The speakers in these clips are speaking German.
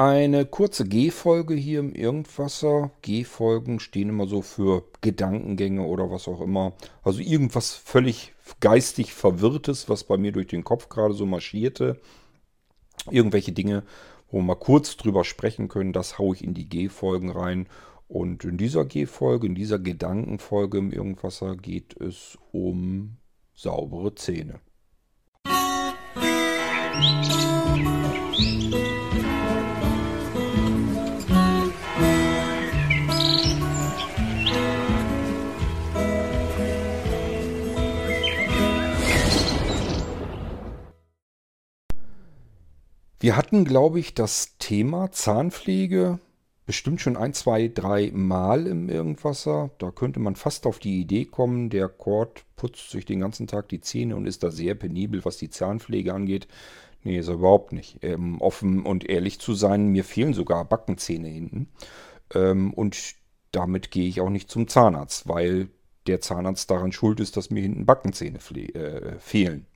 Eine kurze G-Folge hier im Irgendwasser. G-Folgen stehen immer so für Gedankengänge oder was auch immer. Also irgendwas völlig geistig Verwirrtes, was bei mir durch den Kopf gerade so marschierte. Irgendwelche Dinge, wo wir mal kurz drüber sprechen können, das haue ich in die G-Folgen rein. Und in dieser G-Folge, in dieser Gedankenfolge im Irgendwasser geht es um saubere Zähne. Wir hatten, glaube ich, das Thema Zahnpflege bestimmt schon ein, zwei, drei Mal im Irgendwasser. Da könnte man fast auf die Idee kommen, der Kord putzt sich den ganzen Tag die Zähne und ist da sehr penibel, was die Zahnpflege angeht. Nee, ist er überhaupt nicht. Ähm, offen und ehrlich zu sein, mir fehlen sogar Backenzähne hinten. Ähm, und damit gehe ich auch nicht zum Zahnarzt, weil der Zahnarzt daran schuld ist, dass mir hinten Backenzähne äh, fehlen.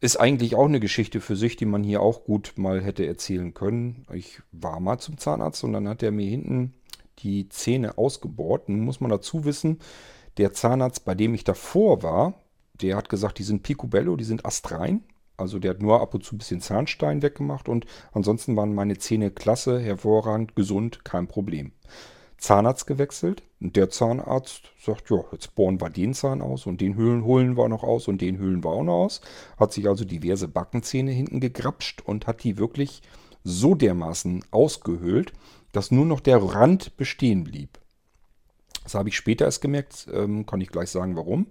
Ist eigentlich auch eine Geschichte für sich, die man hier auch gut mal hätte erzählen können. Ich war mal zum Zahnarzt und dann hat er mir hinten die Zähne ausgebohrt. Nun muss man dazu wissen, der Zahnarzt, bei dem ich davor war, der hat gesagt, die sind picobello, die sind astrein. Also der hat nur ab und zu ein bisschen Zahnstein weggemacht und ansonsten waren meine Zähne klasse, hervorragend, gesund, kein Problem. Zahnarzt gewechselt. Und der Zahnarzt sagt, ja, jetzt bohren wir den Zahn aus und den Höhlen holen wir noch aus und den Höhlen wir auch noch aus. Hat sich also diverse Backenzähne hinten gegrapscht und hat die wirklich so dermaßen ausgehöhlt, dass nur noch der Rand bestehen blieb. Das habe ich später erst gemerkt, ähm, kann ich gleich sagen, warum.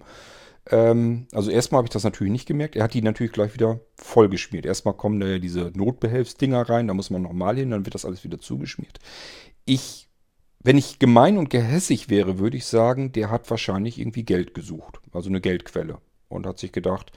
Ähm, also erstmal habe ich das natürlich nicht gemerkt. Er hat die natürlich gleich wieder vollgeschmiert. Erstmal kommen da ja diese Notbehelfsdinger rein, da muss man nochmal hin, dann wird das alles wieder zugeschmiert. Ich wenn ich gemein und gehässig wäre, würde ich sagen, der hat wahrscheinlich irgendwie Geld gesucht. Also eine Geldquelle. Und hat sich gedacht,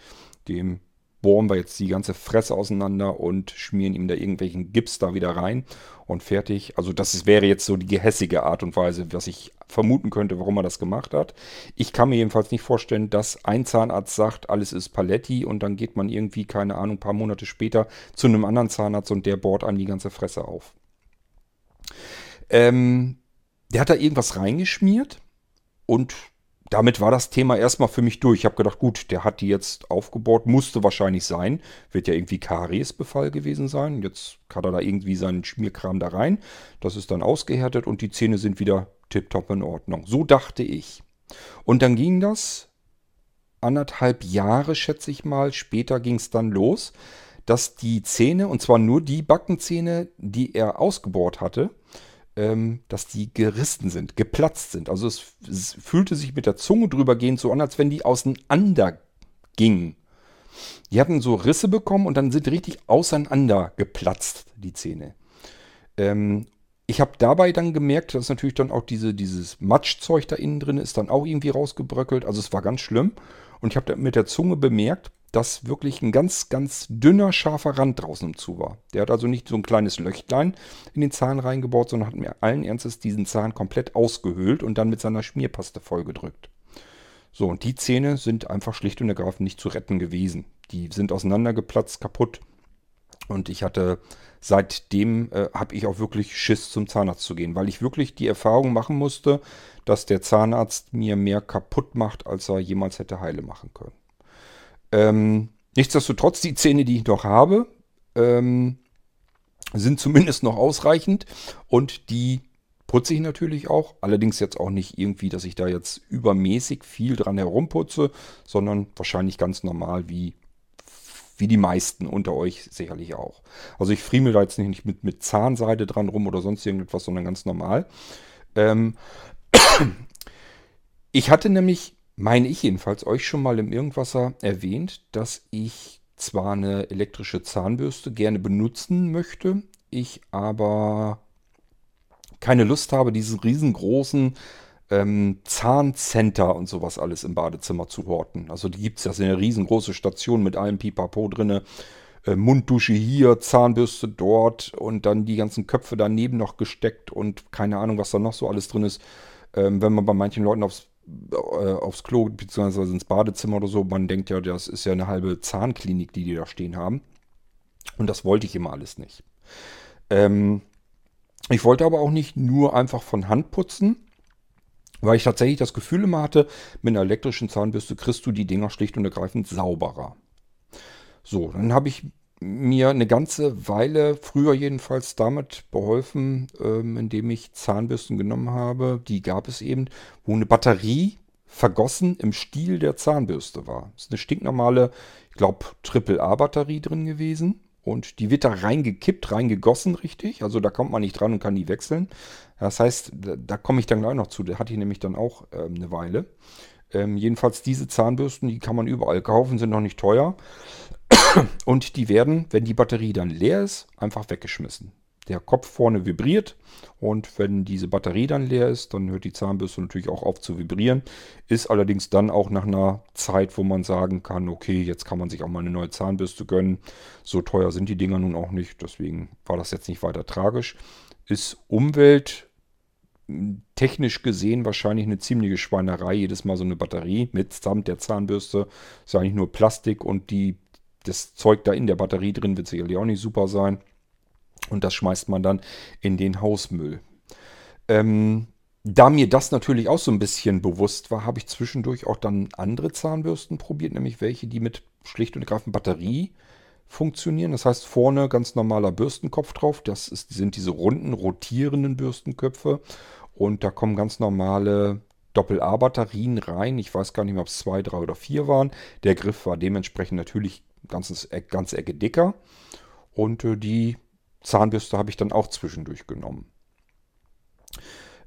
dem bohren wir jetzt die ganze Fresse auseinander und schmieren ihm da irgendwelchen Gips da wieder rein und fertig. Also das wäre jetzt so die gehässige Art und Weise, was ich vermuten könnte, warum er das gemacht hat. Ich kann mir jedenfalls nicht vorstellen, dass ein Zahnarzt sagt, alles ist Paletti und dann geht man irgendwie, keine Ahnung, ein paar Monate später zu einem anderen Zahnarzt und der bohrt einem die ganze Fresse auf. Ähm, der hat da irgendwas reingeschmiert und damit war das Thema erstmal für mich durch. Ich habe gedacht, gut, der hat die jetzt aufgebaut, musste wahrscheinlich sein. Wird ja irgendwie Kariesbefall gewesen sein. Jetzt kann er da irgendwie seinen Schmierkram da rein. Das ist dann ausgehärtet und die Zähne sind wieder tiptop in Ordnung. So dachte ich. Und dann ging das anderthalb Jahre, schätze ich mal. Später ging es dann los, dass die Zähne, und zwar nur die Backenzähne, die er ausgebohrt hatte, ähm, dass die gerissen sind, geplatzt sind. Also es, es, fühlte sich mit der Zunge drüber gehend so an, als wenn die auseinander gingen. Die hatten so Risse bekommen und dann sind richtig auseinander geplatzt, die Zähne. Ähm, ich habe dabei dann gemerkt, dass natürlich dann auch diese, dieses Matschzeug da innen drin ist, dann auch irgendwie rausgebröckelt. Also es war ganz schlimm. Und ich habe mit der Zunge bemerkt, dass wirklich ein ganz, ganz dünner, scharfer Rand draußen im Zu war. Der hat also nicht so ein kleines Löchlein in den Zahn reingebaut, sondern hat mir allen Ernstes diesen Zahn komplett ausgehöhlt und dann mit seiner Schmierpaste vollgedrückt. So, und die Zähne sind einfach schlicht und ergreifend nicht zu retten gewesen. Die sind auseinandergeplatzt, kaputt. Und ich hatte seitdem, äh, habe ich auch wirklich Schiss zum Zahnarzt zu gehen, weil ich wirklich die Erfahrung machen musste, dass der Zahnarzt mir mehr kaputt macht, als er jemals hätte heile machen können. Ähm, nichtsdestotrotz, die Zähne, die ich noch habe, ähm, sind zumindest noch ausreichend und die putze ich natürlich auch. Allerdings jetzt auch nicht irgendwie, dass ich da jetzt übermäßig viel dran herumputze, sondern wahrscheinlich ganz normal wie, wie die meisten unter euch sicherlich auch. Also ich friemel da jetzt nicht mit, mit Zahnseide dran rum oder sonst irgendetwas, sondern ganz normal. Ähm, ich hatte nämlich meine ich jedenfalls, euch schon mal im Irgendwasser erwähnt, dass ich zwar eine elektrische Zahnbürste gerne benutzen möchte, ich aber keine Lust habe, diesen riesengroßen ähm, Zahncenter und sowas alles im Badezimmer zu horten. Also die gibt es ja, ist eine riesengroße Station mit allem Pipapo drinne. Äh, Munddusche hier, Zahnbürste dort und dann die ganzen Köpfe daneben noch gesteckt und keine Ahnung, was da noch so alles drin ist. Ähm, wenn man bei manchen Leuten aufs aufs Klo bzw. ins Badezimmer oder so. Man denkt ja, das ist ja eine halbe Zahnklinik, die die da stehen haben. Und das wollte ich immer alles nicht. Ähm, Ich wollte aber auch nicht nur einfach von Hand putzen, weil ich tatsächlich das Gefühl immer hatte, mit einer elektrischen Zahnbürste kriegst du die Dinger schlicht und ergreifend sauberer. So, dann habe ich mir eine ganze Weile, früher jedenfalls, damit beholfen, ähm, indem ich Zahnbürsten genommen habe. Die gab es eben, wo eine Batterie vergossen im Stiel der Zahnbürste war. Das ist eine stinknormale, ich glaube, AAA-Batterie drin gewesen. Und die wird da reingekippt, reingegossen, richtig. Also da kommt man nicht dran und kann die wechseln. Das heißt, da, da komme ich dann gleich noch zu. Da hatte ich nämlich dann auch ähm, eine Weile. Ähm, jedenfalls diese Zahnbürsten, die kann man überall kaufen, sind noch nicht teuer. Und die werden, wenn die Batterie dann leer ist, einfach weggeschmissen. Der Kopf vorne vibriert und wenn diese Batterie dann leer ist, dann hört die Zahnbürste natürlich auch auf zu vibrieren. Ist allerdings dann auch nach einer Zeit, wo man sagen kann, okay, jetzt kann man sich auch mal eine neue Zahnbürste gönnen. So teuer sind die Dinger nun auch nicht, deswegen war das jetzt nicht weiter tragisch. Ist Umwelt technisch gesehen wahrscheinlich eine ziemliche Schweinerei, jedes Mal so eine Batterie mit samt der Zahnbürste. Ist eigentlich nur Plastik und die das Zeug da in der Batterie drin wird sicherlich auch nicht super sein. Und das schmeißt man dann in den Hausmüll. Ähm, da mir das natürlich auch so ein bisschen bewusst war, habe ich zwischendurch auch dann andere Zahnbürsten probiert, nämlich welche, die mit schlicht und ergreifend Batterie funktionieren. Das heißt, vorne ganz normaler Bürstenkopf drauf. Das ist, sind diese runden, rotierenden Bürstenköpfe. Und da kommen ganz normale Doppel-A-Batterien rein. Ich weiß gar nicht mehr, ob es zwei, drei oder vier waren. Der Griff war dementsprechend natürlich ganzes, ganze Ecke dicker. Und äh, die Zahnbürste habe ich dann auch zwischendurch genommen.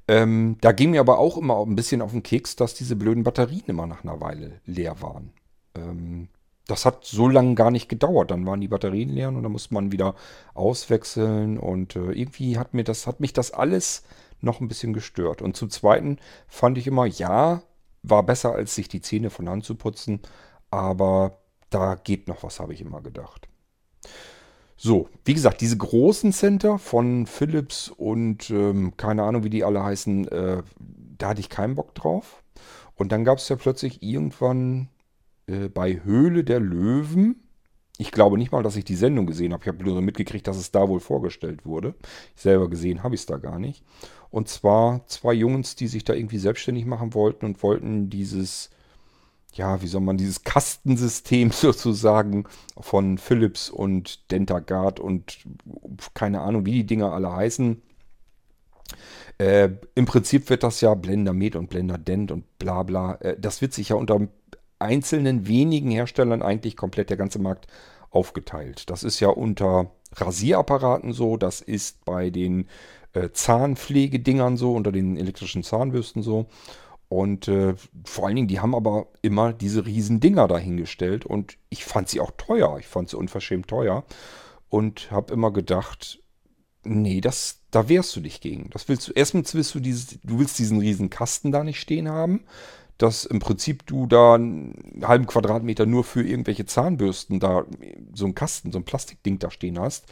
Ähm, da ging mir aber auch immer ein bisschen auf den Keks, dass diese blöden Batterien immer nach einer Weile leer waren. Ähm, das hat so lange gar nicht gedauert. Dann waren die Batterien leer und dann musste man wieder auswechseln. Und äh, irgendwie hat mir das, hat mich das alles noch ein bisschen gestört. Und zum Zweiten fand ich immer, ja, war besser, als sich die Zähne von Hand zu putzen. Aber da geht noch was, habe ich immer gedacht. So, wie gesagt, diese großen Center von Philips und ähm, keine Ahnung, wie die alle heißen, äh, da hatte ich keinen Bock drauf. Und dann gab es ja plötzlich irgendwann äh, bei Höhle der Löwen, ich glaube nicht mal, dass ich die Sendung gesehen habe. Ich habe nur mitgekriegt, dass es da wohl vorgestellt wurde. Ich selber gesehen habe ich es da gar nicht. Und zwar zwei Jungs, die sich da irgendwie selbstständig machen wollten und wollten dieses ja, wie soll man dieses Kastensystem sozusagen von Philips und Dentagard und keine Ahnung, wie die Dinger alle heißen. Äh, Im Prinzip wird das ja Blender Med und Blender Dent und bla bla. Äh, das wird sich ja unter einzelnen wenigen Herstellern eigentlich komplett der ganze Markt aufgeteilt. Das ist ja unter Rasierapparaten so, das ist bei den äh, Zahnpflegedingern so, unter den elektrischen Zahnbürsten so. Und äh, vor allen Dingen, die haben aber immer diese riesen Dinger dahingestellt und ich fand sie auch teuer. Ich fand sie unverschämt teuer und habe immer gedacht, nee, das, da wehrst du dich gegen. Das willst du, erstens willst du dieses, du willst diesen riesen Kasten da nicht stehen haben, dass im Prinzip du da einen halben Quadratmeter nur für irgendwelche Zahnbürsten da so einen Kasten, so ein Plastikding da stehen hast.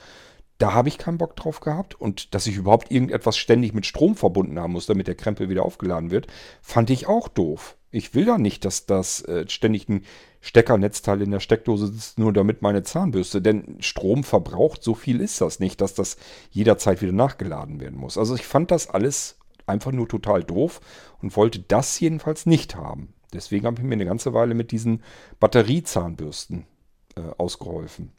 Da habe ich keinen Bock drauf gehabt. Und dass ich überhaupt irgendetwas ständig mit Strom verbunden haben muss, damit der Krempel wieder aufgeladen wird, fand ich auch doof. Ich will da nicht, dass das äh, ständig ein Steckernetzteil in der Steckdose sitzt, nur damit meine Zahnbürste. Denn Strom verbraucht, so viel ist das nicht, dass das jederzeit wieder nachgeladen werden muss. Also ich fand das alles einfach nur total doof und wollte das jedenfalls nicht haben. Deswegen habe ich mir eine ganze Weile mit diesen Batteriezahnbürsten äh, ausgeholfen.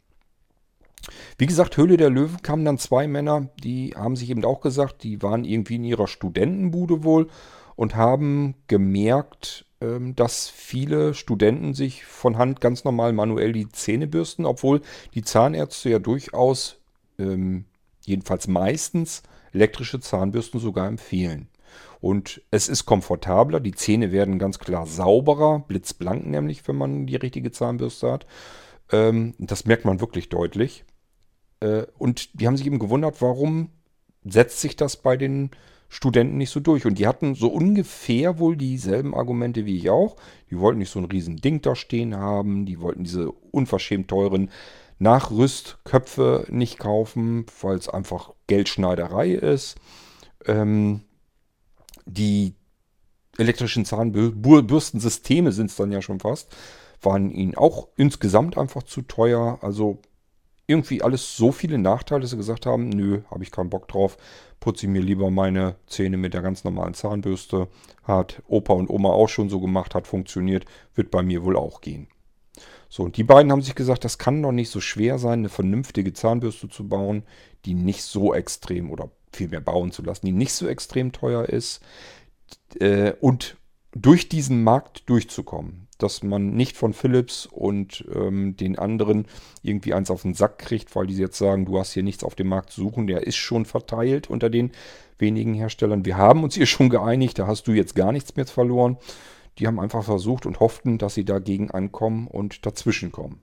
Wie gesagt, Höhle der Löwen kamen dann zwei Männer, die haben sich eben auch gesagt, die waren irgendwie in ihrer Studentenbude wohl und haben gemerkt, ähm, dass viele Studenten sich von Hand ganz normal manuell die Zähne bürsten, obwohl die Zahnärzte ja durchaus, ähm, jedenfalls meistens, elektrische Zahnbürsten sogar empfehlen. Und es ist komfortabler, die Zähne werden ganz klar sauberer, blitzblank nämlich, wenn man die richtige Zahnbürste hat. Ähm, das merkt man wirklich deutlich. Äh, und die haben sich eben gewundert, warum setzt sich das bei den Studenten nicht so durch. Und die hatten so ungefähr wohl dieselben Argumente wie ich auch. Die wollten nicht so ein riesen Ding da stehen haben. Die wollten diese unverschämt teuren Nachrüstköpfe nicht kaufen, weil es einfach Geldschneiderei ist. Ähm, die elektrischen Zahnbürstensysteme sind es dann ja schon fast, waren ihnen auch insgesamt einfach zu teuer. Also irgendwie alles so viele Nachteile, dass sie gesagt haben, nö, habe ich keinen Bock drauf, putze mir lieber meine Zähne mit der ganz normalen Zahnbürste. Hat Opa und Oma auch schon so gemacht, hat funktioniert, wird bei mir wohl auch gehen. So, und die beiden haben sich gesagt, das kann doch nicht so schwer sein, eine vernünftige Zahnbürste zu bauen, die nicht so extrem oder vielmehr bauen zu lassen, die nicht so extrem teuer ist äh, und durch diesen Markt durchzukommen. Dass man nicht von Philips und ähm, den anderen irgendwie eins auf den Sack kriegt, weil die jetzt sagen, du hast hier nichts auf dem Markt zu suchen, der ist schon verteilt unter den wenigen Herstellern. Wir haben uns hier schon geeinigt, da hast du jetzt gar nichts mehr verloren. Die haben einfach versucht und hofften, dass sie dagegen ankommen und dazwischen kommen.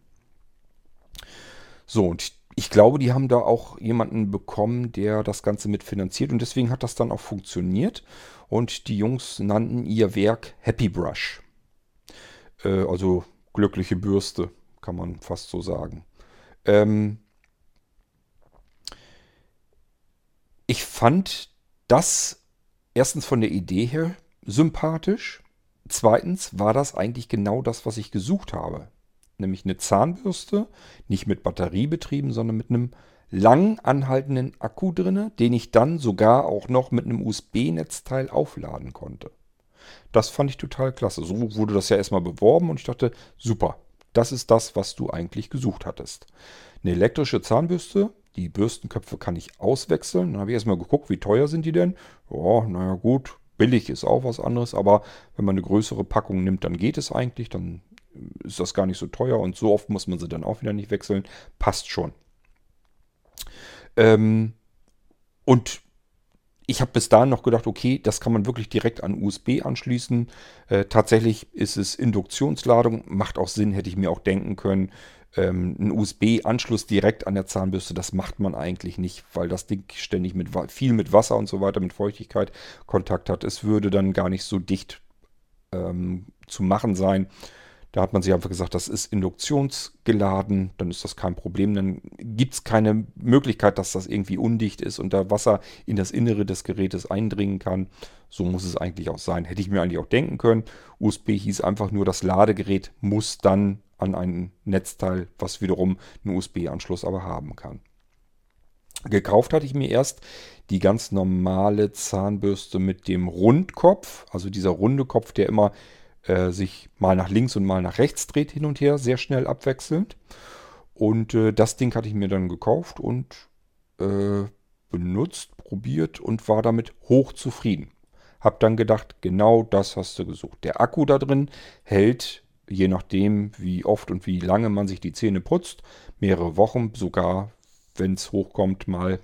So, und ich glaube, die haben da auch jemanden bekommen, der das Ganze mitfinanziert und deswegen hat das dann auch funktioniert. Und die Jungs nannten ihr Werk Happy Brush. Äh, also glückliche Bürste, kann man fast so sagen. Ähm ich fand das erstens von der Idee her sympathisch. Zweitens war das eigentlich genau das, was ich gesucht habe. Nämlich eine Zahnbürste, nicht mit Batterie betrieben, sondern mit einem lang anhaltenden Akku drin, den ich dann sogar auch noch mit einem USB-Netzteil aufladen konnte. Das fand ich total klasse. So wurde das ja erstmal beworben und ich dachte, super, das ist das, was du eigentlich gesucht hattest. Eine elektrische Zahnbürste, die Bürstenköpfe kann ich auswechseln. Dann habe ich erstmal geguckt, wie teuer sind die denn? Ja, naja gut, Billig ist auch was anderes, aber wenn man eine größere Packung nimmt, dann geht es eigentlich. Dann ist das gar nicht so teuer und so oft muss man sie dann auch wieder nicht wechseln. Passt schon. Ähm, und ich habe bis dahin noch gedacht, okay, das kann man wirklich direkt an USB anschließen. Äh, tatsächlich ist es Induktionsladung, macht auch Sinn, hätte ich mir auch denken können ähm, einen USB-Anschluss direkt an der Zahnbürste, das macht man eigentlich nicht, weil das Ding ständig mit viel mit Wasser und so weiter, mit Feuchtigkeit Kontakt hat. Es würde dann gar nicht so dicht ähm, zu machen sein. Da hat man sich einfach gesagt, das ist induktionsgeladen, dann ist das kein Problem. Dann gibt es keine Möglichkeit, dass das irgendwie undicht ist und da Wasser in das Innere des Gerätes eindringen kann. So muss es eigentlich auch sein. Hätte ich mir eigentlich auch denken können. USB hieß einfach nur, das Ladegerät muss dann an ein Netzteil, was wiederum einen USB-Anschluss aber haben kann. Gekauft hatte ich mir erst die ganz normale Zahnbürste mit dem Rundkopf, also dieser runde Kopf, der immer äh, sich mal nach links und mal nach rechts dreht hin und her, sehr schnell abwechselnd. Und äh, das Ding hatte ich mir dann gekauft und äh, benutzt, probiert und war damit hoch zufrieden. Hab dann gedacht, genau das hast du gesucht. Der Akku da drin hält je nachdem, wie oft und wie lange man sich die Zähne putzt, mehrere Wochen, sogar wenn es hochkommt, mal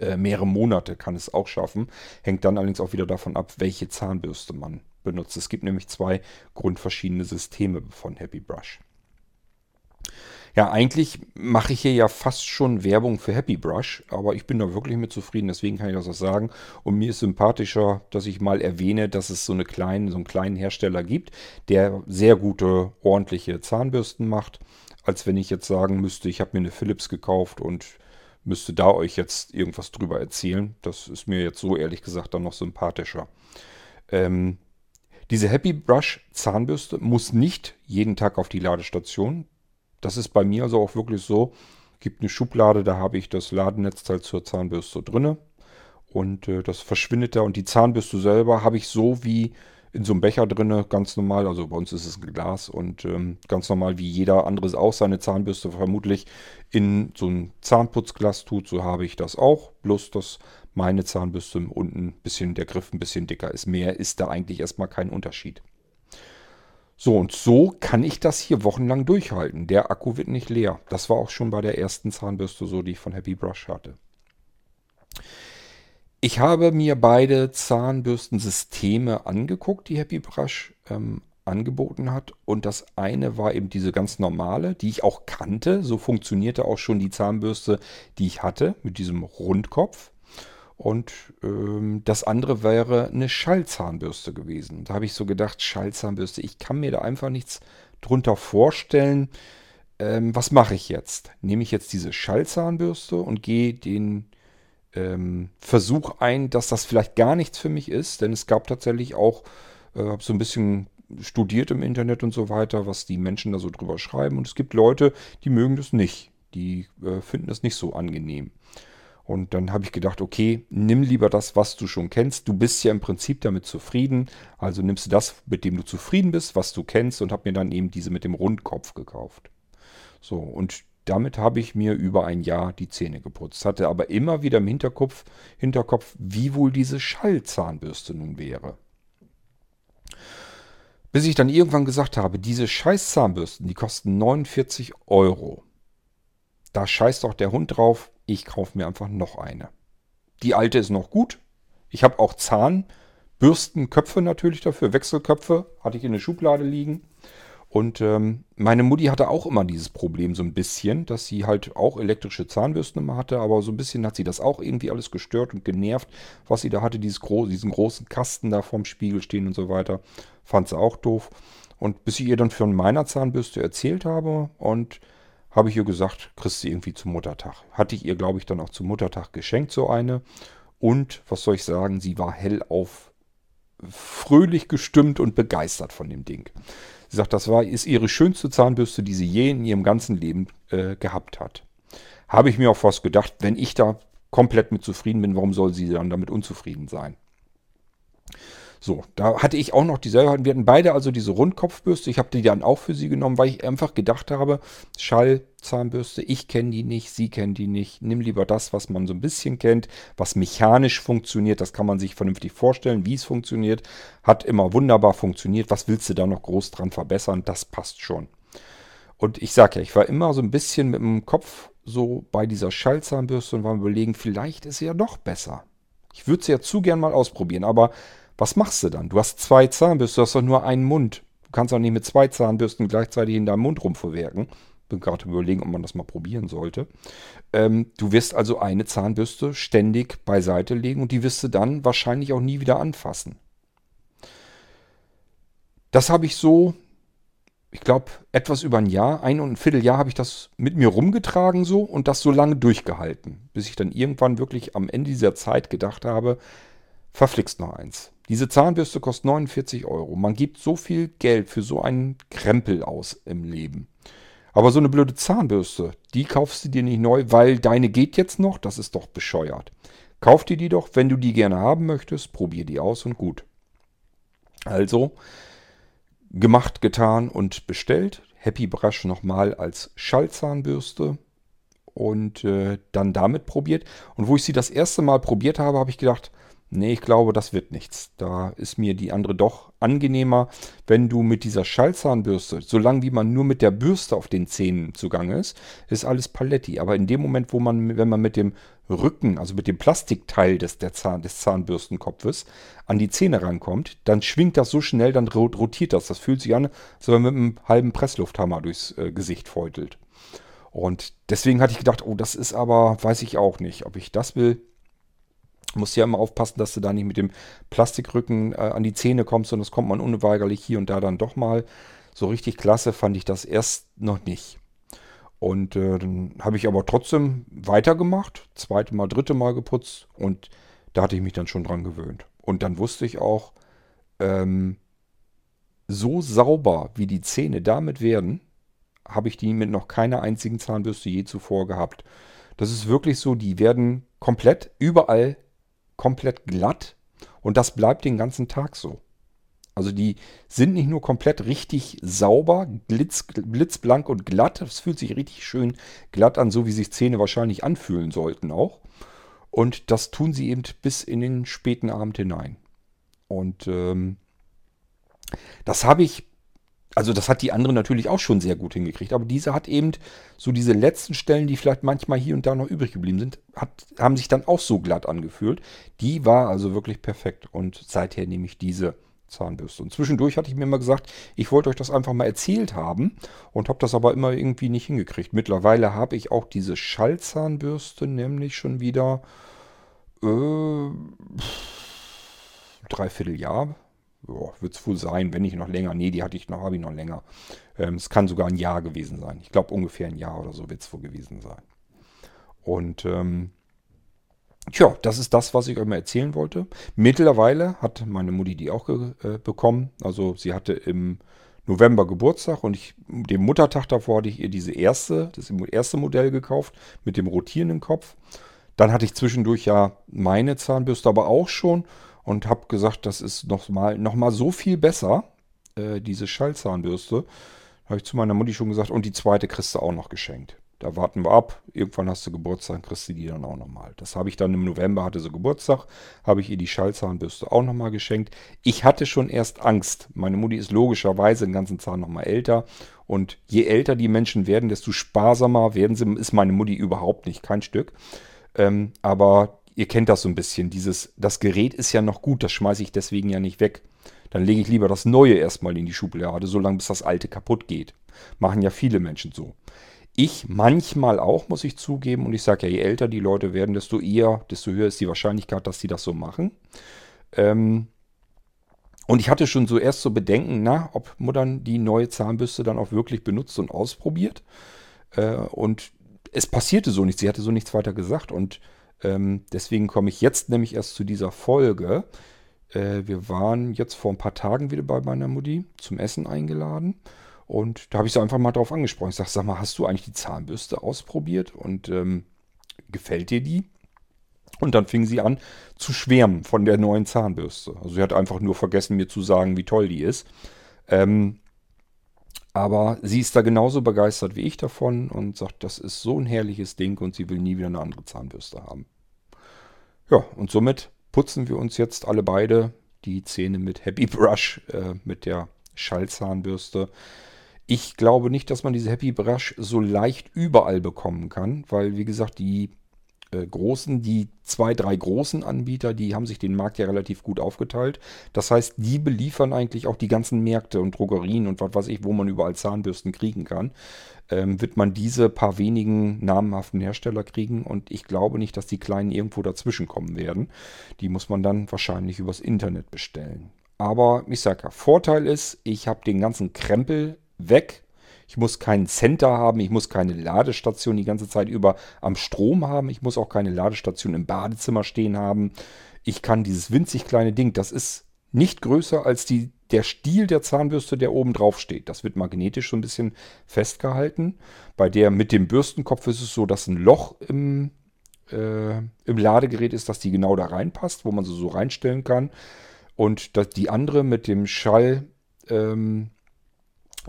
äh, mehrere Monate kann es auch schaffen. Hängt dann allerdings auch wieder davon ab, welche Zahnbürste man benutzt. Es gibt nämlich zwei grundverschiedene Systeme von Happy Brush. Ja, eigentlich mache ich hier ja fast schon Werbung für Happy Brush, aber ich bin da wirklich mit zufrieden, deswegen kann ich das auch sagen. Und mir ist sympathischer, dass ich mal erwähne, dass es so, eine kleine, so einen kleinen Hersteller gibt, der sehr gute, ordentliche Zahnbürsten macht, als wenn ich jetzt sagen müsste, ich habe mir eine Philips gekauft und müsste da euch jetzt irgendwas drüber erzählen. Das ist mir jetzt so ehrlich gesagt dann noch sympathischer. Ähm, diese Happy Brush Zahnbürste muss nicht jeden Tag auf die Ladestation. Das ist bei mir also auch wirklich so. Gibt eine Schublade, da habe ich das Ladenetzteil zur Zahnbürste drinne und äh, das verschwindet da und die Zahnbürste selber habe ich so wie in so einem Becher drinne, ganz normal. Also bei uns ist es ein Glas und ähm, ganz normal wie jeder andere auch seine Zahnbürste vermutlich in so ein Zahnputzglas tut. So habe ich das auch. Bloß dass meine Zahnbürste unten ein bisschen der Griff ein bisschen dicker ist. Mehr ist da eigentlich erstmal kein Unterschied. So, und so kann ich das hier wochenlang durchhalten. Der Akku wird nicht leer. Das war auch schon bei der ersten Zahnbürste so, die ich von Happy Brush hatte. Ich habe mir beide Zahnbürstensysteme angeguckt, die Happy Brush ähm, angeboten hat. Und das eine war eben diese ganz normale, die ich auch kannte. So funktionierte auch schon die Zahnbürste, die ich hatte, mit diesem Rundkopf. Und ähm, das andere wäre eine Schallzahnbürste gewesen. Da habe ich so gedacht, Schallzahnbürste, ich kann mir da einfach nichts drunter vorstellen. Ähm, was mache ich jetzt? Nehme ich jetzt diese Schallzahnbürste und gehe den ähm, Versuch ein, dass das vielleicht gar nichts für mich ist, denn es gab tatsächlich auch, äh, habe so ein bisschen studiert im Internet und so weiter, was die Menschen da so drüber schreiben und es gibt Leute, die mögen das nicht Die äh, finden das nicht so angenehm. Und dann habe ich gedacht, okay, nimm lieber das, was du schon kennst. Du bist ja im Prinzip damit zufrieden. Also nimmst du das, mit dem du zufrieden bist, was du kennst und habe mir dann eben diese mit dem Rundkopf gekauft. So, und damit habe ich mir über ein Jahr die Zähne geputzt. Hatte aber immer wieder im Hinterkopf, Hinterkopf wie wohl diese Schallzahnbürste nun wäre. Bis ich dann irgendwann gesagt habe, diese scheiß Zahnbürsten, die kosten 49 Euro. Da scheißt doch der Hund drauf, ich kaufe mir einfach noch eine. Die alte ist noch gut. Ich habe auch Zahnbürstenköpfe natürlich dafür, Wechselköpfe, hatte ich in der Schublade liegen. Und ähm, meine Mutti hatte auch immer dieses Problem so ein bisschen, dass sie halt auch elektrische Zahnbürsten immer hatte, aber so ein bisschen hat sie das auch irgendwie alles gestört und genervt, was sie da hatte, gro diesen großen Kasten da vorm Spiegel stehen und so weiter. Fand sie auch doof. Und bis ich ihr dann von meiner Zahnbürste erzählt habe und habe ich ihr gesagt, kriegst du irgendwie zum Muttertag. Hatte ich ihr, glaube ich, dann auch zum Muttertag geschenkt, so eine. Und, was soll ich sagen, sie war hellauf fröhlich gestimmt und begeistert von dem Ding. Sie sagt, das war, ist ihre schönste Zahnbürste, die sie je in ihrem ganzen Leben äh, gehabt hat. Habe ich mir auch fast gedacht, wenn ich da komplett mit zufrieden bin, warum soll sie dann damit unzufrieden sein? So, da hatte ich auch noch dieselbe. Wir hatten beide also diese Rundkopfbürste. Ich habe die dann auch für sie genommen, weil ich einfach gedacht habe, Schallzahnbürste, ich kenne die nicht, sie kennen die nicht. Nimm lieber das, was man so ein bisschen kennt, was mechanisch funktioniert. Das kann man sich vernünftig vorstellen, wie es funktioniert. Hat immer wunderbar funktioniert. Was willst du da noch groß dran verbessern? Das passt schon. Und ich sage ja, ich war immer so ein bisschen mit dem Kopf so bei dieser Schallzahnbürste und war überlegen, vielleicht ist sie ja doch besser. Ich würde sie ja zu gern mal ausprobieren, aber was machst du dann? Du hast zwei Zahnbürsten, du hast doch nur einen Mund. Du kannst auch nicht mit zwei Zahnbürsten gleichzeitig in deinem Mund rumverwerken. Bin gerade überlegen, ob man das mal probieren sollte. Ähm, du wirst also eine Zahnbürste ständig beiseite legen und die wirst du dann wahrscheinlich auch nie wieder anfassen. Das habe ich so, ich glaube, etwas über ein Jahr, ein und ein Vierteljahr habe ich das mit mir rumgetragen so und das so lange durchgehalten, bis ich dann irgendwann wirklich am Ende dieser Zeit gedacht habe, verflixt noch eins. Diese Zahnbürste kostet 49 Euro. Man gibt so viel Geld für so einen Krempel aus im Leben. Aber so eine blöde Zahnbürste, die kaufst du dir nicht neu, weil deine geht jetzt noch. Das ist doch bescheuert. Kauf dir die doch, wenn du die gerne haben möchtest. Probier die aus und gut. Also, gemacht, getan und bestellt. Happy Brush nochmal als Schallzahnbürste und äh, dann damit probiert. Und wo ich sie das erste Mal probiert habe, habe ich gedacht, Nee, ich glaube, das wird nichts. Da ist mir die andere doch angenehmer, wenn du mit dieser Schallzahnbürste, solange wie man nur mit der Bürste auf den Zähnen zugange ist, ist alles Paletti. Aber in dem Moment, wo man, wenn man mit dem Rücken, also mit dem Plastikteil des, der Zahn, des Zahnbürstenkopfes an die Zähne rankommt, dann schwingt das so schnell, dann rotiert das. Das fühlt sich an, als wenn man mit einem halben Presslufthammer durchs äh, Gesicht feutelt. Und deswegen hatte ich gedacht, oh, das ist aber, weiß ich auch nicht, ob ich das will. Musst ja immer aufpassen, dass du da nicht mit dem Plastikrücken äh, an die Zähne kommst, sondern das kommt man unweigerlich hier und da dann doch mal. So richtig klasse fand ich das erst noch nicht. Und äh, dann habe ich aber trotzdem weitergemacht, zweite Mal, dritte Mal geputzt und da hatte ich mich dann schon dran gewöhnt. Und dann wusste ich auch, ähm, so sauber wie die Zähne damit werden, habe ich die mit noch keiner einzigen Zahnbürste je zuvor gehabt. Das ist wirklich so, die werden komplett überall komplett glatt und das bleibt den ganzen Tag so. Also die sind nicht nur komplett richtig sauber, glitz, blitzblank und glatt. Es fühlt sich richtig schön glatt an, so wie sich Zähne wahrscheinlich anfühlen sollten auch. Und das tun sie eben bis in den späten Abend hinein. Und ähm, das habe ich also das hat die andere natürlich auch schon sehr gut hingekriegt, aber diese hat eben so diese letzten Stellen, die vielleicht manchmal hier und da noch übrig geblieben sind, hat, haben sich dann auch so glatt angefühlt. Die war also wirklich perfekt und seither nehme ich diese Zahnbürste. Und zwischendurch hatte ich mir immer gesagt, ich wollte euch das einfach mal erzählt haben und habe das aber immer irgendwie nicht hingekriegt. Mittlerweile habe ich auch diese Schallzahnbürste nämlich schon wieder äh, dreiviertel Jahr wird es wohl sein, wenn nicht noch länger. Nee, die hatte ich noch, habe ich noch länger. Ähm, es kann sogar ein Jahr gewesen sein. Ich glaube ungefähr ein Jahr oder so wird es wohl gewesen sein. Und ähm, tja, das ist das, was ich euch mal erzählen wollte. Mittlerweile hat meine Mutti die auch äh, bekommen. Also sie hatte im November Geburtstag und ich, dem Muttertag davor hatte ich ihr diese erste, das erste Modell gekauft mit dem rotierenden Kopf. Dann hatte ich zwischendurch ja meine Zahnbürste aber auch schon und habe gesagt, das ist nochmal noch mal so viel besser, äh, diese Schallzahnbürste. Habe ich zu meiner Mutti schon gesagt und die zweite kriegst du auch noch geschenkt. Da warten wir ab. Irgendwann hast du Geburtstag, kriegst du die dann auch nochmal. Das habe ich dann im November, hatte sie Geburtstag, habe ich ihr die Schallzahnbürste auch nochmal geschenkt. Ich hatte schon erst Angst. Meine Mutti ist logischerweise den ganzen Zahn nochmal älter. Und je älter die Menschen werden, desto sparsamer werden sie. Ist meine Mutti überhaupt nicht, kein Stück. Ähm, aber ihr kennt das so ein bisschen. Dieses, das Gerät ist ja noch gut, das schmeiße ich deswegen ja nicht weg. Dann lege ich lieber das Neue erstmal in die Schublade, solange bis das Alte kaputt geht. Machen ja viele Menschen so. Ich manchmal auch, muss ich zugeben. Und ich sage ja, je älter die Leute werden, desto eher, desto höher ist die Wahrscheinlichkeit, dass sie das so machen. Ähm, und ich hatte schon so erst so Bedenken, na, ob Muttern die neue Zahnbürste dann auch wirklich benutzt und ausprobiert. Äh, und es passierte so nichts. Sie hatte so nichts weiter gesagt. Und ähm, deswegen komme ich jetzt nämlich erst zu dieser Folge. Äh, wir waren jetzt vor ein paar Tagen wieder bei meiner Mutti zum Essen eingeladen. Und da habe ich sie einfach mal drauf angesprochen. Ich sage, sag mal, hast du eigentlich die Zahnbürste ausprobiert und ähm, gefällt dir die? Und dann fing sie an zu schwärmen von der neuen Zahnbürste. Also sie hat einfach nur vergessen, mir zu sagen, wie toll die ist. Ähm, aber sie ist da genauso begeistert wie ich davon und sagt, das ist so ein herrliches Ding und sie will nie wieder eine andere Zahnbürste haben. Ja, und somit putzen wir uns jetzt alle beide die Zähne mit Happy Brush, äh, mit der Schallzahnbürste. Ich glaube nicht, dass man diese Happy Brush so leicht überall bekommen kann, weil, wie gesagt, die äh, großen, die zwei, drei großen Anbieter, die haben sich den Markt ja relativ gut aufgeteilt. Das heißt, die beliefern eigentlich auch die ganzen Märkte und Drogerien und was weiß ich, wo man überall Zahnbürsten kriegen kann. Ähm, wird man diese paar wenigen namhaften Hersteller kriegen und ich glaube nicht, dass die kleinen irgendwo dazwischen kommen werden. Die muss man dann wahrscheinlich übers Internet bestellen. Aber ich sage Vorteil ist, ich habe den ganzen Krempel weg. Ich muss keinen Center haben, ich muss keine Ladestation die ganze Zeit über am Strom haben. Ich muss auch keine Ladestation im Badezimmer stehen haben. Ich kann dieses winzig kleine Ding, das ist nicht größer als die, der Stiel der Zahnbürste, der oben drauf steht. Das wird magnetisch so ein bisschen festgehalten. Bei der mit dem Bürstenkopf ist es so, dass ein Loch im, äh, im Ladegerät ist, dass die genau da reinpasst, wo man sie so reinstellen kann. Und die andere mit dem Schall, ähm,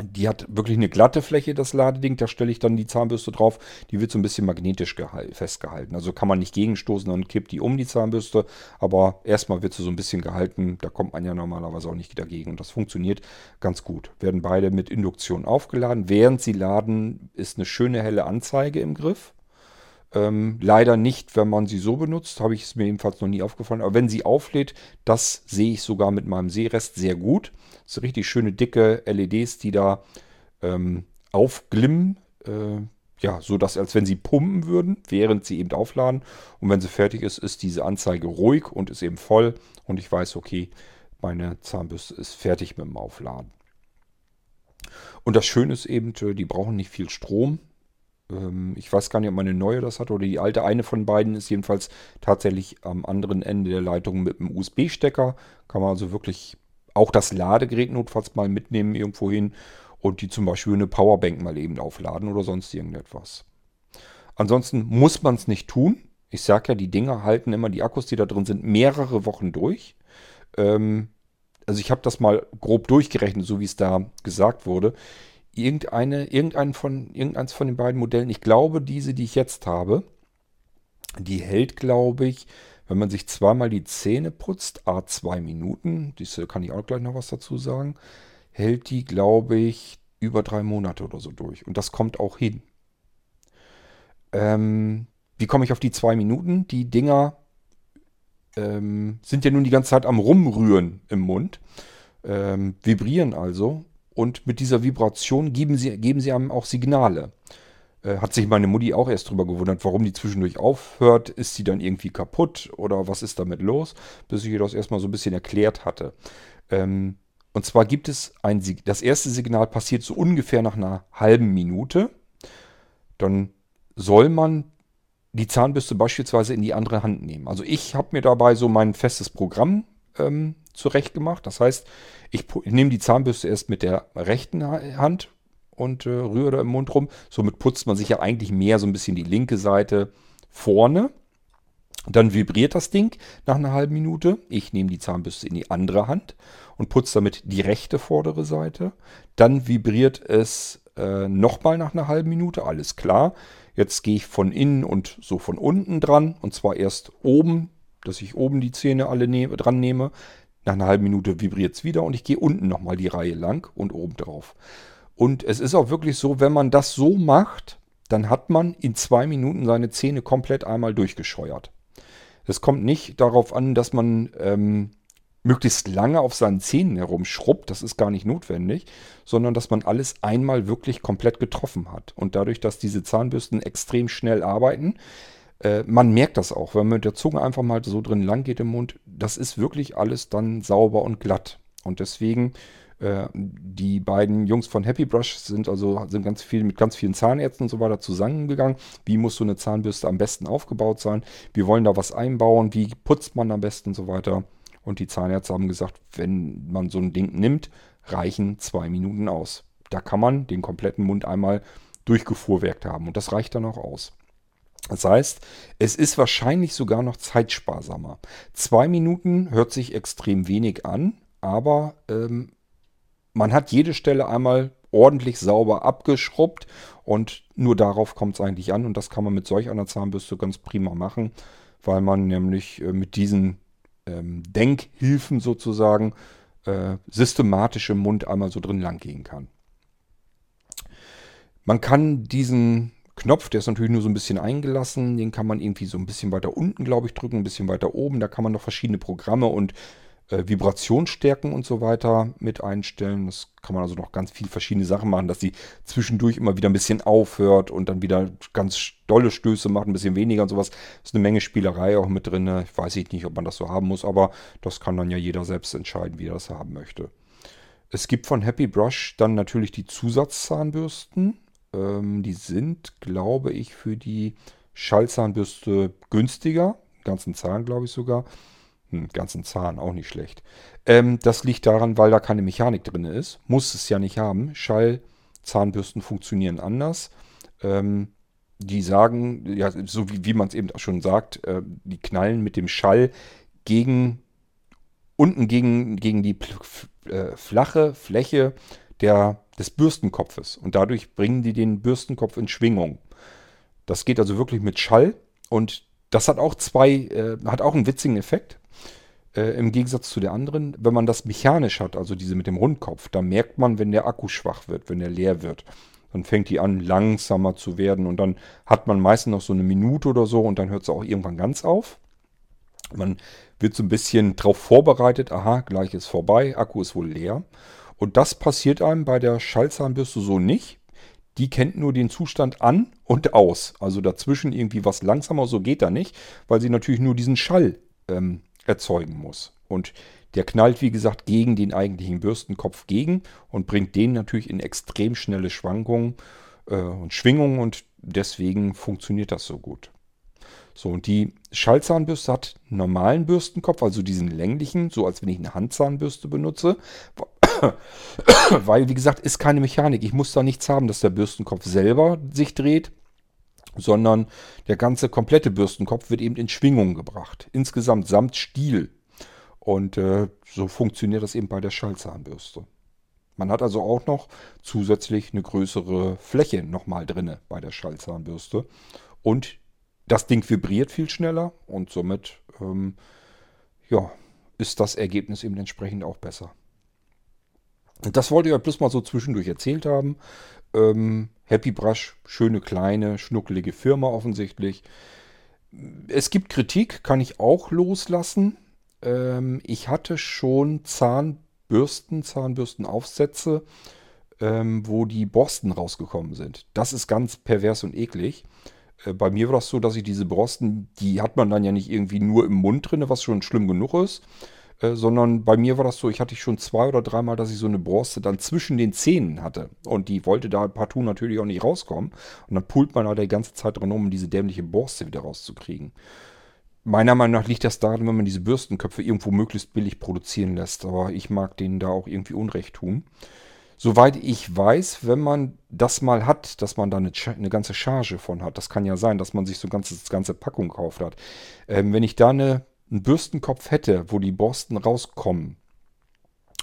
die hat wirklich eine glatte Fläche, das Ladeding. Da stelle ich dann die Zahnbürste drauf. Die wird so ein bisschen magnetisch festgehalten. Also kann man nicht gegenstoßen, dann kippt die um die Zahnbürste. Aber erstmal wird sie so ein bisschen gehalten. Da kommt man ja normalerweise auch nicht dagegen. Und das funktioniert ganz gut. Werden beide mit Induktion aufgeladen. Während sie laden, ist eine schöne helle Anzeige im Griff. Ähm, leider nicht, wenn man sie so benutzt, habe ich es mir ebenfalls noch nie aufgefallen. Aber wenn sie auflädt, das sehe ich sogar mit meinem Sehrest sehr gut. Das sind richtig schöne dicke LEDs, die da ähm, aufglimmen. Äh, ja, so dass als wenn sie pumpen würden, während sie eben aufladen. Und wenn sie fertig ist, ist diese Anzeige ruhig und ist eben voll. Und ich weiß, okay, meine Zahnbürste ist fertig mit dem Aufladen. Und das Schöne ist eben, die brauchen nicht viel Strom. Ähm, ich weiß gar nicht, ob meine neue das hat oder die alte. Eine von beiden ist jedenfalls tatsächlich am anderen Ende der Leitung mit einem USB-Stecker. Kann man also wirklich auch das Ladegerät notfalls mal mitnehmen irgendwo hin und die zum Beispiel eine Powerbank mal eben aufladen oder sonst irgendetwas. Ansonsten muss man es nicht tun. Ich sage ja, die Dinger halten immer, die Akkus, die da drin sind, mehrere Wochen durch. Ähm, also ich habe das mal grob durchgerechnet, so wie es da gesagt wurde irgendeine, irgendein von, irgendeins von den beiden Modellen, ich glaube, diese, die ich jetzt habe, die hält, glaube ich, wenn man sich zweimal die Zähne putzt, a zwei Minuten, diese kann ich auch gleich noch was dazu sagen, hält die, glaube ich, über drei Monate oder so durch. Und das kommt auch hin. Ähm, wie komme ich auf die zwei Minuten? Die Dinger ähm, sind ja nun die ganze Zeit am Rumrühren im Mund, ähm, vibrieren also und mit dieser Vibration geben sie, geben sie einem auch Signale. Äh, hat sich meine Mutti auch erst drüber gewundert, warum die zwischendurch aufhört. Ist sie dann irgendwie kaputt oder was ist damit los? Bis ich ihr das erstmal so ein bisschen erklärt hatte. Ähm, und zwar gibt es ein, das erste Signal passiert so ungefähr nach einer halben Minute. Dann soll man die Zahnbürste beispielsweise in die andere Hand nehmen. Also ich habe mir dabei so mein festes Programm ähm, zurecht gemacht. Das heißt, ich, nehme die Zahnbürste erst mit der rechten Hand und äh, rühre da im Mund rum. Somit putzt man sich ja eigentlich mehr so ein bisschen die linke Seite vorne. Dann vibriert das Ding nach einer halben Minute. Ich nehme die Zahnbürste in die andere Hand und putze damit die rechte vordere Seite. Dann vibriert es äh, nochmal nach einer halben Minute. Alles klar. Jetzt gehe ich von innen und so von unten dran. Und zwar erst oben, dass ich oben die Zähne alle ne dran nehme. Nach einer halben Minute vibriert es wieder und ich gehe unten nochmal die Reihe lang und oben drauf. Und es ist auch wirklich so, wenn man das so macht, dann hat man in zwei Minuten seine Zähne komplett einmal durchgescheuert. Es kommt nicht darauf an, dass man ähm, möglichst lange auf seinen Zähnen herumschrubbt, das ist gar nicht notwendig, sondern dass man alles einmal wirklich komplett getroffen hat. Und dadurch, dass diese Zahnbürsten extrem schnell arbeiten, äh, man merkt das auch, wenn man mit der Zunge einfach mal so drin lang geht im Mund, das ist wirklich alles dann sauber und glatt. Und deswegen äh, die beiden Jungs von Happy Brush sind also sind ganz viel mit ganz vielen Zahnärzten und so weiter zusammengegangen. Wie muss so eine Zahnbürste am besten aufgebaut sein? Wir wollen da was einbauen. Wie putzt man am besten und so weiter? Und die Zahnärzte haben gesagt, wenn man so ein Ding nimmt, reichen zwei Minuten aus. Da kann man den kompletten Mund einmal durchgefuhrwerkt haben und das reicht dann auch aus. Das heißt, es ist wahrscheinlich sogar noch zeitsparsamer. Zwei Minuten hört sich extrem wenig an, aber ähm, man hat jede Stelle einmal ordentlich sauber abgeschrubbt und nur darauf kommt es eigentlich an und das kann man mit solch einer Zahnbürste ganz prima machen, weil man nämlich äh, mit diesen ähm, Denkhilfen sozusagen äh, systematisch im Mund einmal so drin lang gehen kann. Man kann diesen Knopf, der ist natürlich nur so ein bisschen eingelassen, den kann man irgendwie so ein bisschen weiter unten, glaube ich, drücken, ein bisschen weiter oben. Da kann man noch verschiedene Programme und äh, Vibrationsstärken und so weiter mit einstellen. Das kann man also noch ganz viele verschiedene Sachen machen, dass sie zwischendurch immer wieder ein bisschen aufhört und dann wieder ganz dolle Stöße macht, ein bisschen weniger und sowas. Ist eine Menge Spielerei auch mit drin. Ich weiß nicht, ob man das so haben muss, aber das kann dann ja jeder selbst entscheiden, wie er das haben möchte. Es gibt von Happy Brush dann natürlich die Zusatzzahnbürsten. Ähm, die sind, glaube ich, für die Schallzahnbürste günstiger. Ganzen Zahn, glaube ich sogar. Hm, ganzen Zahn, auch nicht schlecht. Ähm, das liegt daran, weil da keine Mechanik drin ist. Muss es ja nicht haben. Schallzahnbürsten funktionieren anders. Ähm, die sagen, ja, so wie, wie man es eben auch schon sagt, äh, die knallen mit dem Schall gegen unten gegen, gegen die äh, flache Fläche der, des Bürstenkopfes. Und dadurch bringen die den Bürstenkopf in Schwingung. Das geht also wirklich mit Schall. Und das hat auch zwei, äh, hat auch einen witzigen Effekt. Äh, Im Gegensatz zu der anderen, wenn man das mechanisch hat, also diese mit dem Rundkopf, da merkt man, wenn der Akku schwach wird, wenn der leer wird. Dann fängt die an, langsamer zu werden und dann hat man meistens noch so eine Minute oder so und dann hört sie auch irgendwann ganz auf. Man wird so ein bisschen darauf vorbereitet, aha, gleich ist vorbei, Akku ist wohl leer. Und das passiert einem bei der Schallzahnbürste so nicht. Die kennt nur den Zustand an und aus. Also dazwischen irgendwie was langsamer, so geht da nicht, weil sie natürlich nur diesen Schall ähm, erzeugen muss. Und der knallt, wie gesagt, gegen den eigentlichen Bürstenkopf gegen und bringt den natürlich in extrem schnelle Schwankungen äh, und Schwingungen und deswegen funktioniert das so gut. So, und die Schallzahnbürste hat einen normalen Bürstenkopf, also diesen länglichen, so als wenn ich eine Handzahnbürste benutze. Weil, wie gesagt, ist keine Mechanik. Ich muss da nichts haben, dass der Bürstenkopf selber sich dreht sondern der ganze komplette Bürstenkopf wird eben in Schwingung gebracht. Insgesamt samt Stiel. Und äh, so funktioniert das eben bei der Schallzahnbürste. Man hat also auch noch zusätzlich eine größere Fläche nochmal drinne bei der Schallzahnbürste. Und das Ding vibriert viel schneller und somit ähm, ja, ist das Ergebnis eben entsprechend auch besser. Das wollte ich euch bloß mal so zwischendurch erzählt haben. Ähm, Happy Brush, schöne kleine, schnuckelige Firma offensichtlich. Es gibt Kritik, kann ich auch loslassen. Ähm, ich hatte schon Zahnbürsten, Zahnbürstenaufsätze, ähm, wo die Borsten rausgekommen sind. Das ist ganz pervers und eklig. Äh, bei mir war das so, dass ich diese Borsten, die hat man dann ja nicht irgendwie nur im Mund drin, was schon schlimm genug ist, äh, sondern bei mir war das so, ich hatte schon zwei oder dreimal, dass ich so eine Borste dann zwischen den Zähnen hatte. Und die wollte da partout natürlich auch nicht rauskommen. Und dann pult man da die ganze Zeit dran um, diese dämliche Borste wieder rauszukriegen. meiner Meinung nach liegt das daran, wenn man diese Bürstenköpfe irgendwo möglichst billig produzieren lässt. Aber ich mag denen da auch irgendwie Unrecht tun. Soweit ich weiß, wenn man das mal hat, dass man da eine, eine ganze Charge von hat, das kann ja sein, dass man sich so ganze, ganze Packung gekauft hat. Ähm, wenn ich da eine, einen Bürstenkopf hätte, wo die Borsten rauskommen,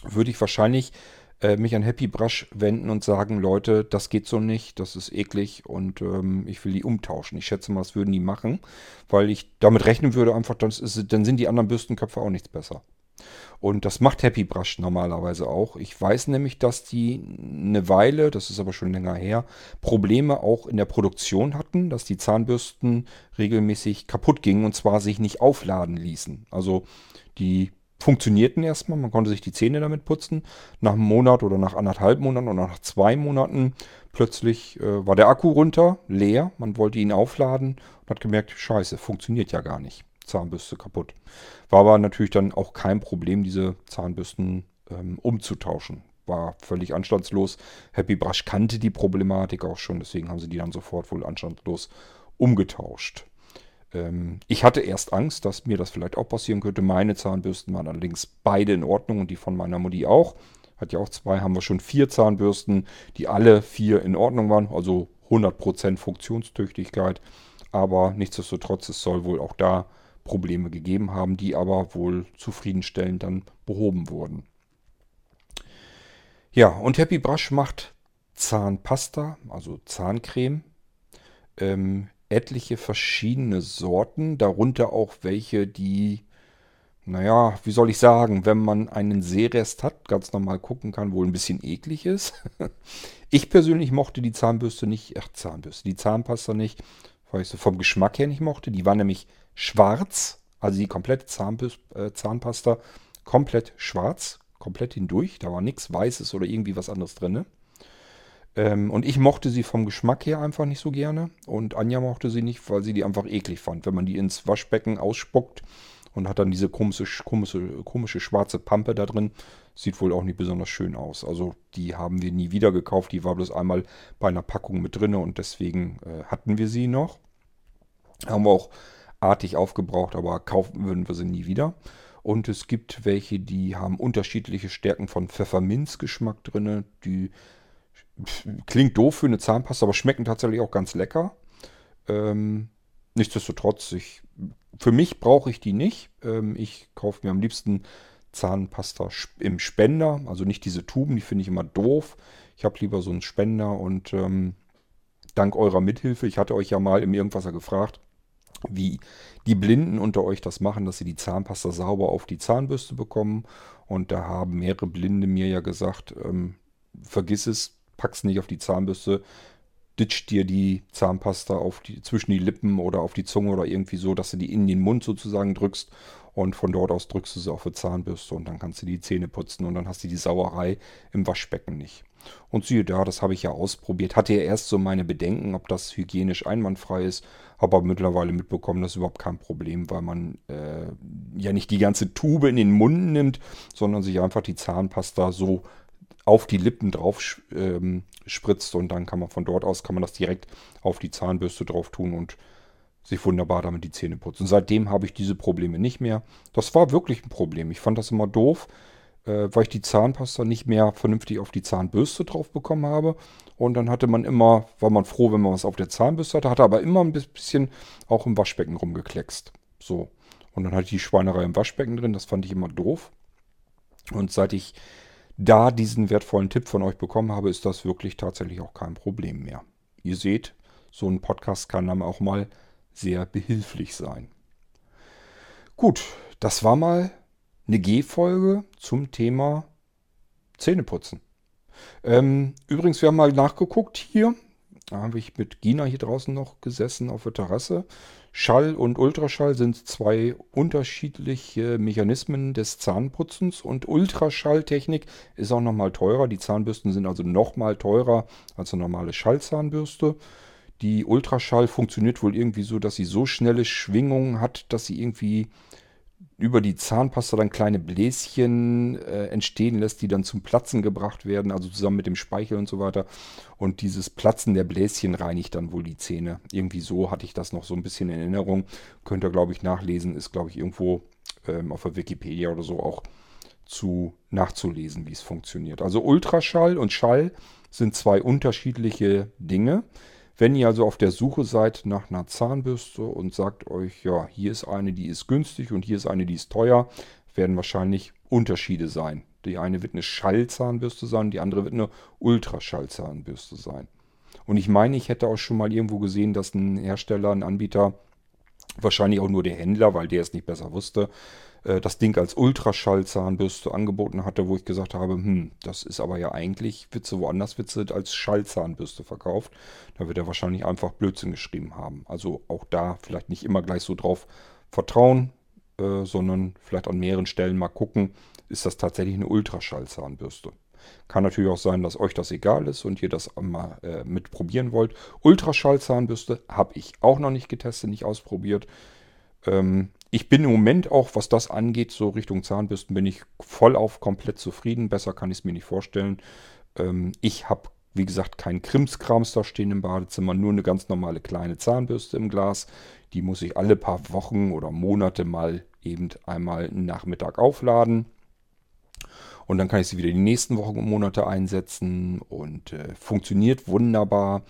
würde ich wahrscheinlich äh, mich an Happy Brush wenden und sagen, Leute, das geht so nicht, das ist eklig und ähm, ich will die umtauschen. Ich schätze mal, das würden die machen, weil ich damit rechnen würde, einfach, dann, ist, dann sind die anderen Bürstenköpfe auch nichts besser. Und das macht Happy Brush normalerweise auch. Ich weiß nämlich, dass die eine Weile, das ist aber schon länger her, Probleme auch in der Produktion hatten, dass die Zahnbürsten regelmäßig kaputt gingen und zwar sich nicht aufladen ließen. Also die funktionierten erstmal, man konnte sich die Zähne damit putzen. Nach einem Monat oder nach anderthalb Monaten oder nach zwei Monaten plötzlich äh, war der Akku runter, leer. Man wollte ihn aufladen und hat gemerkt, scheiße, funktioniert ja gar nicht. Zahnbürste kaputt. War aber natürlich dann auch kein Problem, diese Zahnbürsten ähm, umzutauschen. War völlig anstandslos. Happy Brush kannte die Problematik auch schon, deswegen haben sie die dann sofort wohl anstandslos umgetauscht. Ähm, ich hatte erst Angst, dass mir das vielleicht auch passieren könnte. Meine Zahnbürsten waren allerdings beide in Ordnung und die von meiner Mutti auch. Hat ja auch zwei, haben wir schon vier Zahnbürsten, die alle vier in Ordnung waren, also 100% Funktionstüchtigkeit. Aber nichtsdestotrotz, es soll wohl auch da Probleme gegeben haben, die aber wohl zufriedenstellend dann behoben wurden. Ja, und Happy Brush macht Zahnpasta, also Zahncreme. Ähm, etliche verschiedene Sorten, darunter auch welche, die, naja, wie soll ich sagen, wenn man einen Seerest hat, ganz normal gucken kann, wohl ein bisschen eklig ist. ich persönlich mochte die Zahnbürste nicht, ach Zahnbürste, die Zahnpasta nicht, weil ich so vom Geschmack her nicht mochte. Die war nämlich schwarz, also die komplette äh, Zahnpasta komplett schwarz, komplett hindurch. Da war nichts Weißes oder irgendwie was anderes drin. Ähm, und ich mochte sie vom Geschmack her einfach nicht so gerne. Und Anja mochte sie nicht, weil sie die einfach eklig fand. Wenn man die ins Waschbecken ausspuckt und hat dann diese komische, komische, komische schwarze Pampe da drin, sieht wohl auch nicht besonders schön aus. Also die haben wir nie wieder gekauft. Die war bloß einmal bei einer Packung mit drin und deswegen äh, hatten wir sie noch. Haben wir auch artig aufgebraucht, aber kaufen würden wir sie nie wieder. Und es gibt welche, die haben unterschiedliche Stärken von Pfefferminzgeschmack drin. Die klingt doof für eine Zahnpasta, aber schmecken tatsächlich auch ganz lecker. Ähm, nichtsdestotrotz, ich, für mich brauche ich die nicht. Ähm, ich kaufe mir am liebsten Zahnpasta im Spender, also nicht diese Tuben, die finde ich immer doof. Ich habe lieber so einen Spender und ähm, dank eurer Mithilfe, ich hatte euch ja mal im Irgendwasser gefragt, wie die Blinden unter euch das machen, dass sie die Zahnpasta sauber auf die Zahnbürste bekommen. Und da haben mehrere Blinde mir ja gesagt, ähm, vergiss es, pack's nicht auf die Zahnbürste, ditch dir die Zahnpasta auf die, zwischen die Lippen oder auf die Zunge oder irgendwie so, dass du die in den Mund sozusagen drückst und von dort aus drückst du sie auf die Zahnbürste und dann kannst du die Zähne putzen und dann hast du die Sauerei im Waschbecken nicht. Und siehe da, das habe ich ja ausprobiert. Hatte ja erst so meine Bedenken, ob das hygienisch einwandfrei ist, habe aber mittlerweile mitbekommen, das ist überhaupt kein Problem, weil man äh, ja nicht die ganze Tube in den Mund nimmt, sondern sich einfach die Zahnpasta so auf die Lippen drauf ähm, spritzt und dann kann man von dort aus kann man das direkt auf die Zahnbürste drauf tun und sich wunderbar damit die Zähne putzen. Seitdem habe ich diese Probleme nicht mehr. Das war wirklich ein Problem. Ich fand das immer doof, äh, weil ich die Zahnpasta nicht mehr vernünftig auf die Zahnbürste drauf bekommen habe. Und dann hatte man immer, war man froh, wenn man was auf der Zahnbürste hatte, hatte aber immer ein bisschen auch im Waschbecken rumgekleckst. So. Und dann hatte ich die Schweinerei im Waschbecken drin, das fand ich immer doof. Und seit ich da diesen wertvollen Tipp von euch bekommen habe, ist das wirklich tatsächlich auch kein Problem mehr. Ihr seht, so ein Podcast kann dann auch mal sehr behilflich sein. Gut, das war mal eine G-Folge zum Thema Zähneputzen. Ähm, übrigens, wir haben mal nachgeguckt hier. Da habe ich mit Gina hier draußen noch gesessen auf der Terrasse. Schall und Ultraschall sind zwei unterschiedliche Mechanismen des Zahnputzens und Ultraschalltechnik ist auch nochmal teurer. Die Zahnbürsten sind also nochmal teurer als eine normale Schallzahnbürste. Die Ultraschall funktioniert wohl irgendwie so, dass sie so schnelle Schwingungen hat, dass sie irgendwie über die Zahnpasta dann kleine Bläschen äh, entstehen lässt, die dann zum Platzen gebracht werden, also zusammen mit dem Speichel und so weiter. Und dieses Platzen der Bläschen reinigt dann wohl die Zähne. Irgendwie so hatte ich das noch so ein bisschen in Erinnerung. Könnt ihr, glaube ich, nachlesen. Ist, glaube ich, irgendwo ähm, auf der Wikipedia oder so auch zu nachzulesen, wie es funktioniert. Also Ultraschall und Schall sind zwei unterschiedliche Dinge. Wenn ihr also auf der Suche seid nach einer Zahnbürste und sagt euch, ja, hier ist eine, die ist günstig und hier ist eine, die ist teuer, werden wahrscheinlich Unterschiede sein. Die eine wird eine Schallzahnbürste sein, die andere wird eine Ultraschallzahnbürste sein. Und ich meine, ich hätte auch schon mal irgendwo gesehen, dass ein Hersteller, ein Anbieter, wahrscheinlich auch nur der Händler, weil der es nicht besser wusste, äh, das Ding als Ultraschallzahnbürste angeboten hatte, wo ich gesagt habe, hm, das ist aber ja eigentlich, Witze woanders Witze als Schallzahnbürste verkauft. Da wird er wahrscheinlich einfach Blödsinn geschrieben haben. Also auch da vielleicht nicht immer gleich so drauf vertrauen, äh, sondern vielleicht an mehreren Stellen mal gucken, ist das tatsächlich eine Ultraschallzahnbürste. Kann natürlich auch sein, dass euch das egal ist und ihr das mal äh, mit wollt. Ultraschallzahnbürste habe ich auch noch nicht getestet, nicht ausprobiert. Ähm, ich bin im Moment auch, was das angeht, so Richtung Zahnbürsten, bin ich voll auf komplett zufrieden. Besser kann ich es mir nicht vorstellen. Ähm, ich habe, wie gesagt, keinen Krimskrams da stehen im Badezimmer, nur eine ganz normale kleine Zahnbürste im Glas. Die muss ich alle paar Wochen oder Monate mal eben einmal Nachmittag aufladen. Und dann kann ich sie wieder die nächsten Wochen und Monate einsetzen und äh, funktioniert wunderbar.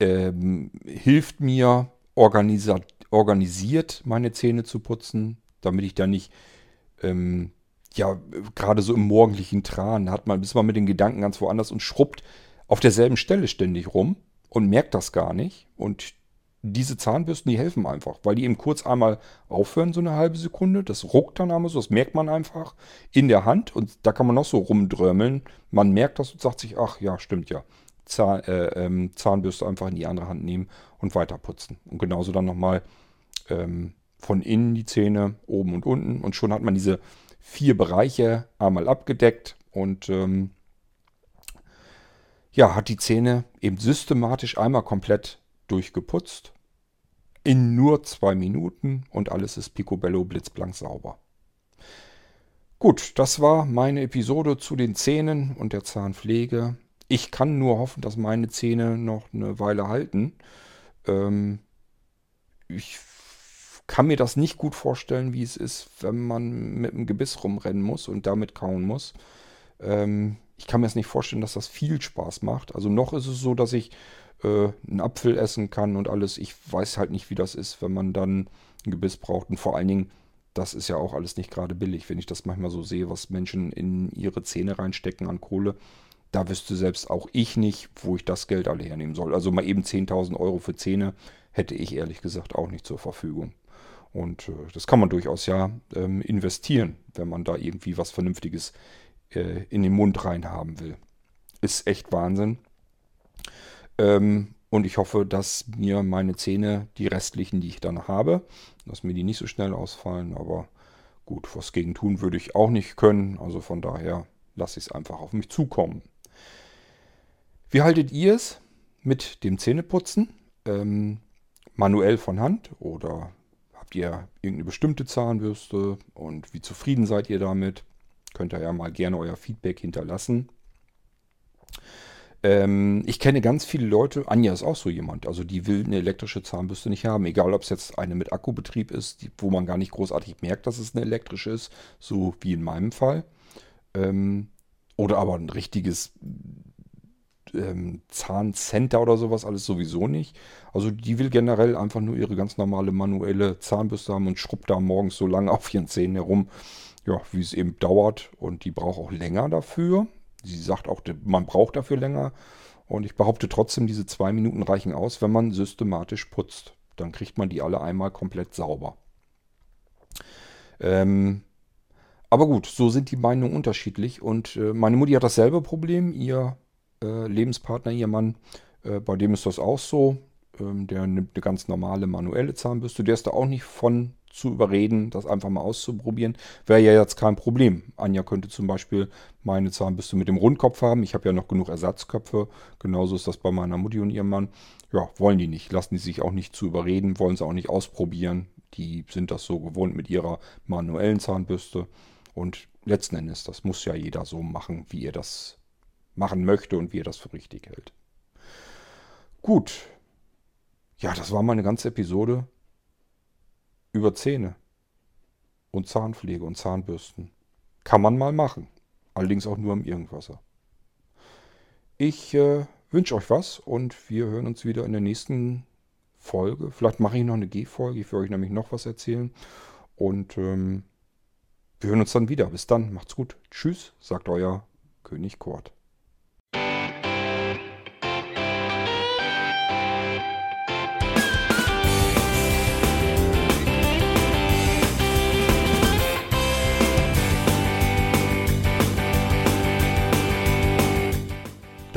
Ähm, hilft mir organisiert, meine Zähne zu putzen, damit ich da nicht, ähm, ja, gerade so im morgendlichen Tran, hat man, ist man mit den Gedanken ganz woanders und schrubbt auf derselben Stelle ständig rum und merkt das gar nicht. Und diese Zahnbürsten, die helfen einfach, weil die eben kurz einmal aufhören, so eine halbe Sekunde. Das ruckt dann einmal so, das merkt man einfach in der Hand und da kann man auch so rumdrömeln. Man merkt das und sagt sich, ach ja, stimmt ja. Zahn, äh, ähm, Zahnbürste einfach in die andere Hand nehmen und weiter putzen. Und genauso dann nochmal ähm, von innen die Zähne, oben und unten. Und schon hat man diese vier Bereiche einmal abgedeckt und ähm, ja, hat die Zähne eben systematisch einmal komplett durchgeputzt. In nur zwei Minuten und alles ist picobello blitzblank sauber. Gut, das war meine Episode zu den Zähnen und der Zahnpflege. Ich kann nur hoffen, dass meine Zähne noch eine Weile halten. Ähm, ich kann mir das nicht gut vorstellen, wie es ist, wenn man mit dem Gebiss rumrennen muss und damit kauen muss. Ähm, ich kann mir das nicht vorstellen, dass das viel Spaß macht. Also noch ist es so, dass ich äh, einen Apfel essen kann und alles. Ich weiß halt nicht, wie das ist, wenn man dann ein Gebiss braucht. Und vor allen Dingen, das ist ja auch alles nicht gerade billig. Wenn ich das manchmal so sehe, was Menschen in ihre Zähne reinstecken an Kohle, da wüsste selbst auch ich nicht, wo ich das Geld alle hernehmen soll. Also mal eben 10.000 Euro für Zähne hätte ich ehrlich gesagt auch nicht zur Verfügung. Und äh, das kann man durchaus ja ähm, investieren, wenn man da irgendwie was Vernünftiges äh, in den Mund reinhaben will. Ist echt Wahnsinn. Ähm, und ich hoffe, dass mir meine Zähne, die restlichen, die ich dann habe, dass mir die nicht so schnell ausfallen. Aber gut, was gegen tun würde ich auch nicht können. Also von daher lasse ich es einfach auf mich zukommen. Wie haltet ihr es mit dem Zähneputzen? Ähm, manuell von Hand oder habt ihr irgendeine bestimmte Zahnbürste und wie zufrieden seid ihr damit? Könnt ihr ja mal gerne euer Feedback hinterlassen. Ähm, ich kenne ganz viele Leute, Anja ist auch so jemand, also die will eine elektrische Zahnbürste nicht haben, egal ob es jetzt eine mit Akkubetrieb ist, die, wo man gar nicht großartig merkt, dass es eine elektrische ist, so wie in meinem Fall. Ähm, oder aber ein richtiges ähm, Zahncenter oder sowas alles sowieso nicht. Also die will generell einfach nur ihre ganz normale manuelle Zahnbürste haben und schrubbt da morgens so lange auf ihren Zähnen herum, ja, wie es eben dauert. Und die braucht auch länger dafür. Sie sagt auch, man braucht dafür länger. Und ich behaupte trotzdem, diese zwei Minuten reichen aus, wenn man systematisch putzt. Dann kriegt man die alle einmal komplett sauber. Ähm, aber gut, so sind die Meinungen unterschiedlich. Und äh, meine Mutti hat dasselbe Problem. Ihr äh, Lebenspartner, ihr Mann, äh, bei dem ist das auch so. Ähm, der nimmt eine ganz normale manuelle Zahnbürste. Der ist da auch nicht von zu überreden, das einfach mal auszuprobieren. Wäre ja jetzt kein Problem. Anja könnte zum Beispiel meine Zahnbürste mit dem Rundkopf haben. Ich habe ja noch genug Ersatzköpfe. Genauso ist das bei meiner Mutti und ihrem Mann. Ja, wollen die nicht. Lassen die sich auch nicht zu überreden, wollen sie auch nicht ausprobieren. Die sind das so gewohnt mit ihrer manuellen Zahnbürste. Und letzten Endes, das muss ja jeder so machen, wie er das machen möchte und wie er das für richtig hält. Gut. Ja, das war mal eine ganze Episode über Zähne und Zahnpflege und Zahnbürsten. Kann man mal machen. Allerdings auch nur im Irgendwasser. Ich äh, wünsche euch was und wir hören uns wieder in der nächsten Folge. Vielleicht mache ich noch eine G-Folge. Ich will euch nämlich noch was erzählen. Und ähm, wir hören uns dann wieder. Bis dann. Macht's gut. Tschüss, sagt euer König Kurt.